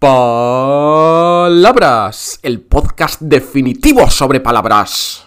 Palabras, el podcast definitivo sobre palabras.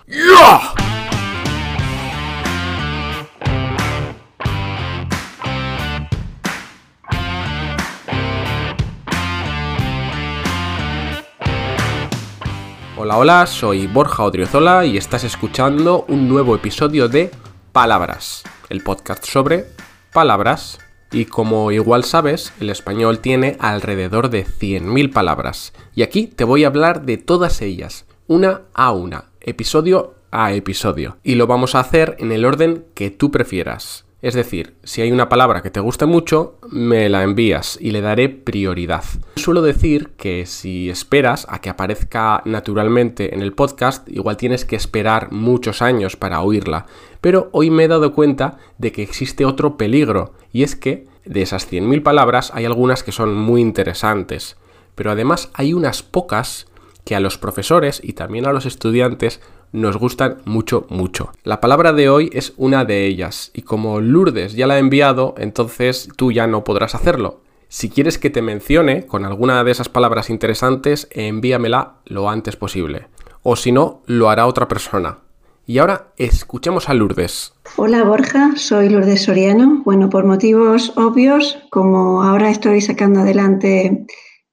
Hola, hola, soy Borja Odriozola y estás escuchando un nuevo episodio de Palabras, el podcast sobre palabras. Y como igual sabes, el español tiene alrededor de 100.000 palabras. Y aquí te voy a hablar de todas ellas, una a una, episodio a episodio. Y lo vamos a hacer en el orden que tú prefieras. Es decir, si hay una palabra que te guste mucho, me la envías y le daré prioridad. Suelo decir que si esperas a que aparezca naturalmente en el podcast, igual tienes que esperar muchos años para oírla. Pero hoy me he dado cuenta de que existe otro peligro, y es que de esas 100.000 palabras hay algunas que son muy interesantes. Pero además hay unas pocas que a los profesores y también a los estudiantes nos gustan mucho, mucho. La palabra de hoy es una de ellas y como Lourdes ya la ha enviado, entonces tú ya no podrás hacerlo. Si quieres que te mencione con alguna de esas palabras interesantes, envíamela lo antes posible. O si no, lo hará otra persona. Y ahora escuchemos a Lourdes. Hola Borja, soy Lourdes Soriano. Bueno, por motivos obvios, como ahora estoy sacando adelante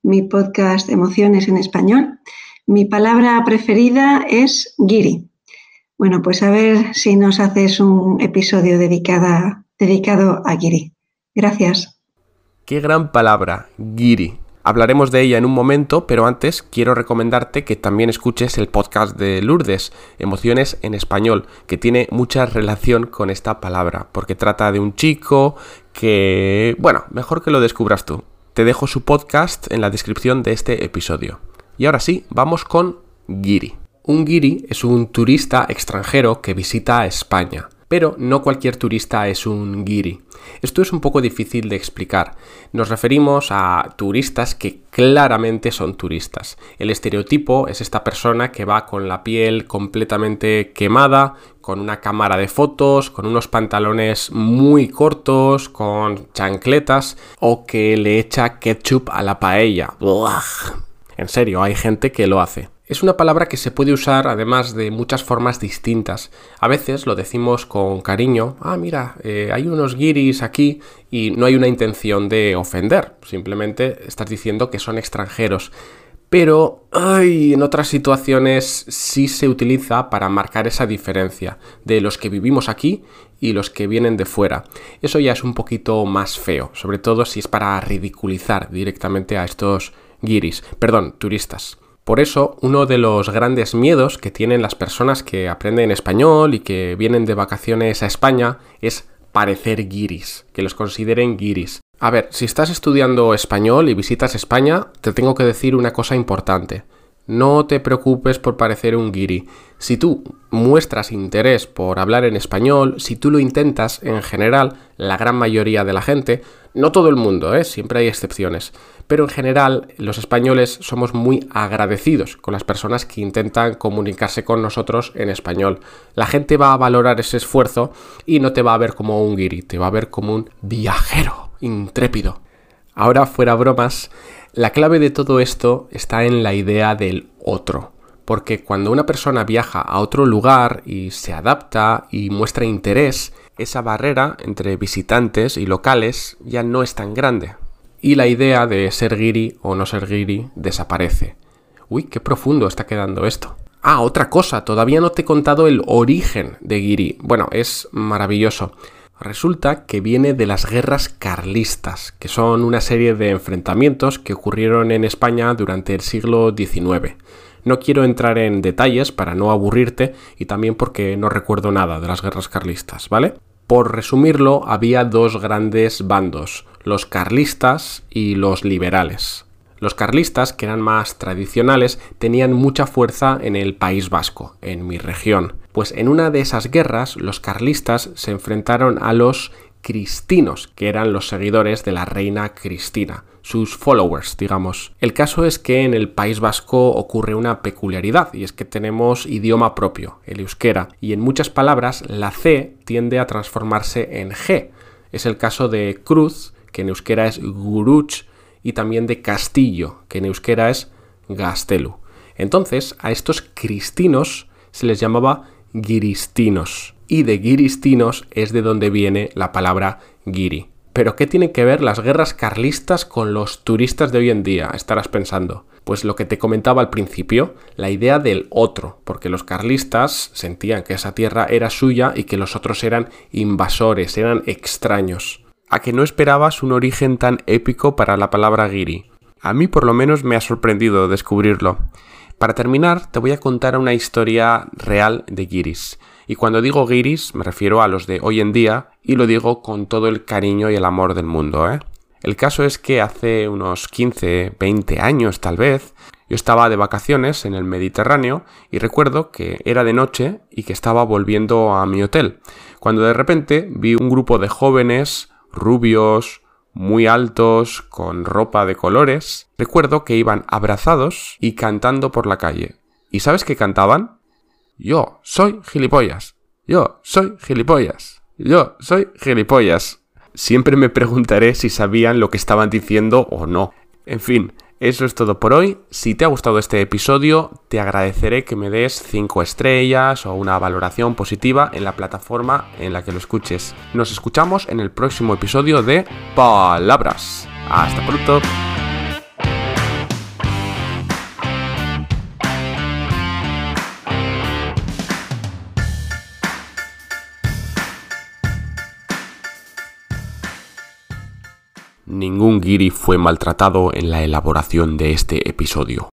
mi podcast Emociones en Español, mi palabra preferida es giri. Bueno, pues a ver si nos haces un episodio dedicado a giri. Gracias. Qué gran palabra, giri. Hablaremos de ella en un momento, pero antes quiero recomendarte que también escuches el podcast de Lourdes, Emociones en Español, que tiene mucha relación con esta palabra, porque trata de un chico que... bueno, mejor que lo descubras tú. Te dejo su podcast en la descripción de este episodio. Y ahora sí, vamos con Giri. Un Giri es un turista extranjero que visita España, pero no cualquier turista es un Giri. Esto es un poco difícil de explicar. Nos referimos a turistas que claramente son turistas. El estereotipo es esta persona que va con la piel completamente quemada, con una cámara de fotos, con unos pantalones muy cortos, con chancletas o que le echa ketchup a la paella. En serio, hay gente que lo hace. Es una palabra que se puede usar además de muchas formas distintas. A veces lo decimos con cariño, ah, mira, eh, hay unos guiris aquí y no hay una intención de ofender, simplemente estás diciendo que son extranjeros. Pero ay, en otras situaciones sí se utiliza para marcar esa diferencia de los que vivimos aquí y los que vienen de fuera. Eso ya es un poquito más feo, sobre todo si es para ridiculizar directamente a estos guiris, perdón, turistas. Por eso, uno de los grandes miedos que tienen las personas que aprenden español y que vienen de vacaciones a España es parecer guiris, que los consideren guiris. A ver, si estás estudiando español y visitas España, te tengo que decir una cosa importante. No te preocupes por parecer un guiri. Si tú muestras interés por hablar en español, si tú lo intentas, en general, la gran mayoría de la gente, no todo el mundo, ¿eh? siempre hay excepciones, pero en general los españoles somos muy agradecidos con las personas que intentan comunicarse con nosotros en español. La gente va a valorar ese esfuerzo y no te va a ver como un guiri, te va a ver como un viajero intrépido. Ahora, fuera bromas, la clave de todo esto está en la idea del otro. Porque cuando una persona viaja a otro lugar y se adapta y muestra interés, esa barrera entre visitantes y locales ya no es tan grande. Y la idea de ser guiri o no ser guiri desaparece. Uy, qué profundo está quedando esto. Ah, otra cosa, todavía no te he contado el origen de guiri. Bueno, es maravilloso. Resulta que viene de las guerras carlistas, que son una serie de enfrentamientos que ocurrieron en España durante el siglo XIX. No quiero entrar en detalles para no aburrirte y también porque no recuerdo nada de las guerras carlistas, ¿vale? Por resumirlo, había dos grandes bandos, los carlistas y los liberales. Los carlistas, que eran más tradicionales, tenían mucha fuerza en el País Vasco, en mi región. Pues en una de esas guerras los carlistas se enfrentaron a los cristinos, que eran los seguidores de la reina Cristina, sus followers, digamos. El caso es que en el País Vasco ocurre una peculiaridad, y es que tenemos idioma propio, el euskera, y en muchas palabras la C tiende a transformarse en G. Es el caso de cruz, que en euskera es guruch, y también de castillo, que en euskera es gastelu. Entonces, a estos cristinos se les llamaba giristinos. Y de giristinos es de donde viene la palabra giri. Pero ¿qué tienen que ver las guerras carlistas con los turistas de hoy en día? Estarás pensando. Pues lo que te comentaba al principio, la idea del otro, porque los carlistas sentían que esa tierra era suya y que los otros eran invasores, eran extraños. A que no esperabas un origen tan épico para la palabra giri. A mí por lo menos me ha sorprendido descubrirlo. Para terminar, te voy a contar una historia real de giris. Y cuando digo giris me refiero a los de hoy en día y lo digo con todo el cariño y el amor del mundo, ¿eh? El caso es que hace unos 15, 20 años tal vez, yo estaba de vacaciones en el Mediterráneo y recuerdo que era de noche y que estaba volviendo a mi hotel, cuando de repente vi un grupo de jóvenes, rubios, muy altos, con ropa de colores. Recuerdo que iban abrazados y cantando por la calle. ¿Y sabes qué cantaban? Yo soy gilipollas. Yo soy gilipollas. Yo soy gilipollas. Siempre me preguntaré si sabían lo que estaban diciendo o no. En fin, eso es todo por hoy. Si te ha gustado este episodio, te agradeceré que me des 5 estrellas o una valoración positiva en la plataforma en la que lo escuches. Nos escuchamos en el próximo episodio de Palabras. Hasta pronto. Ningún guiri fue maltratado en la elaboración de este episodio.